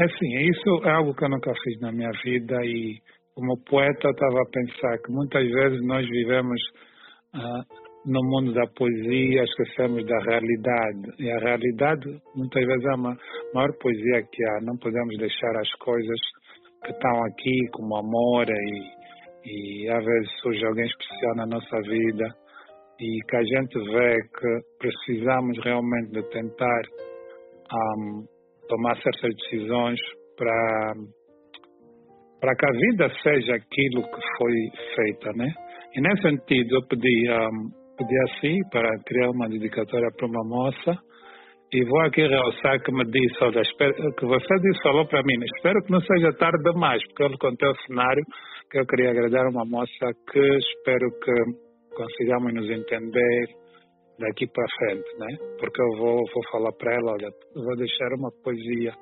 É assim, isso é algo que eu nunca fiz na minha vida e como poeta estava a pensar que muitas vezes nós vivemos uh, no mundo da poesia, esquecemos da realidade. E a realidade muitas vezes é a maior poesia que há. Não podemos deixar as coisas que estão aqui, como amor e, e às vezes surge alguém especial na nossa vida e que a gente vê que precisamos realmente de tentar um, tomar certas decisões para para que a vida seja aquilo que foi feita, né? E nesse sentido eu pedi um, pedi assim para criar uma dedicatória para uma moça e vou aqui realçar que me disse, olha, espero, que você disse, falou para mim, espero que não seja tarde demais, porque eu lhe contei o cenário que eu queria agradar uma moça que espero que consigamos nos entender daqui para frente, né? Porque eu vou, vou falar para ela, olha, vou deixar uma poesia.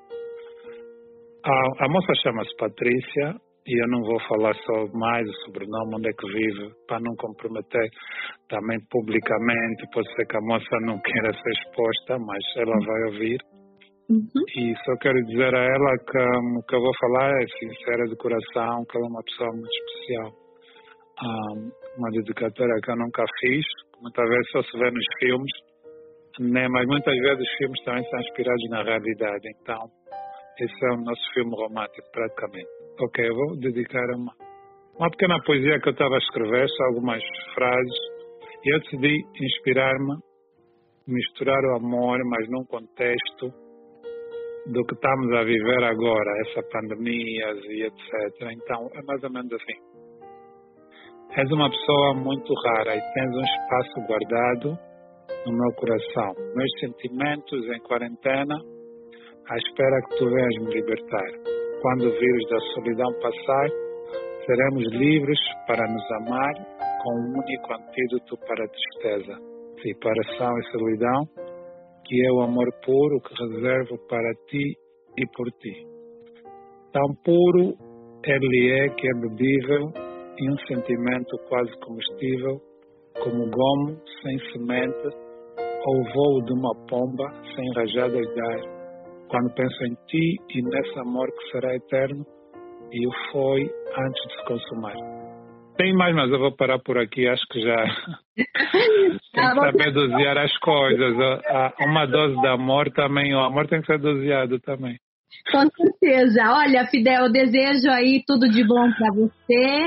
A, a moça chama-se Patrícia e eu não vou falar só mais o sobrenome, onde é que vive, para não comprometer também publicamente. Pode ser que a moça não queira ser exposta, mas ela vai ouvir. Uhum. E só quero dizer a ela que o que eu vou falar é sincera de coração, que ela é uma pessoa muito especial. Um, uma dedicatória que eu nunca fiz, muitas vezes só se vê nos filmes, né? mas muitas vezes os filmes também são inspirados na realidade. Então, esse é o nosso filme romântico, praticamente. Ok, eu vou dedicar uma, uma pequena poesia que eu estava a escrever, só algumas frases, e eu decidi inspirar-me, misturar o amor, mas num contexto do que estamos a viver agora, essa pandemia e etc. Então, é mais ou menos assim. És uma pessoa muito rara e tens um espaço guardado no meu coração. Meus sentimentos em quarentena, à espera que tu venhas me libertar. Quando o vírus da solidão passar, seremos livres para nos amar com um único antídoto para a tristeza, separação e solidão, que é o amor puro que reservo para ti e por ti. Tão puro ele é que é bebível e um sentimento quase comestível, como gomo sem semente ou voo de uma pomba sem rajadas de ar quando penso em ti e nesse amor que será eterno, e o foi antes de se consumar. Tem mais, mas eu vou parar por aqui. Acho que já tem que saber dosear as coisas. Uma dose de amor também, o amor tem que ser doseado também. Com certeza. Olha, Fidel, eu desejo aí tudo de bom para você.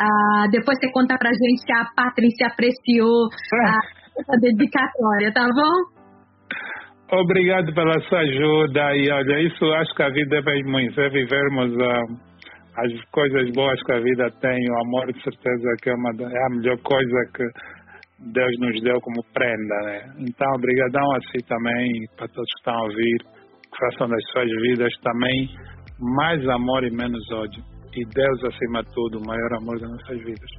Ah, depois você conta pra gente que a Patrícia apreciou a, a dedicatória, tá bom? Obrigado pela sua ajuda e olha, isso acho que a vida é muito, é vivermos uh, as coisas boas que a vida tem, o amor de certeza que é, uma, é a melhor coisa que Deus nos deu como prenda, né? Então, obrigadão a si também, para todos que estão a ouvir, que façam das suas vidas também mais amor e menos ódio e Deus acima de tudo, o maior amor das nossas vidas.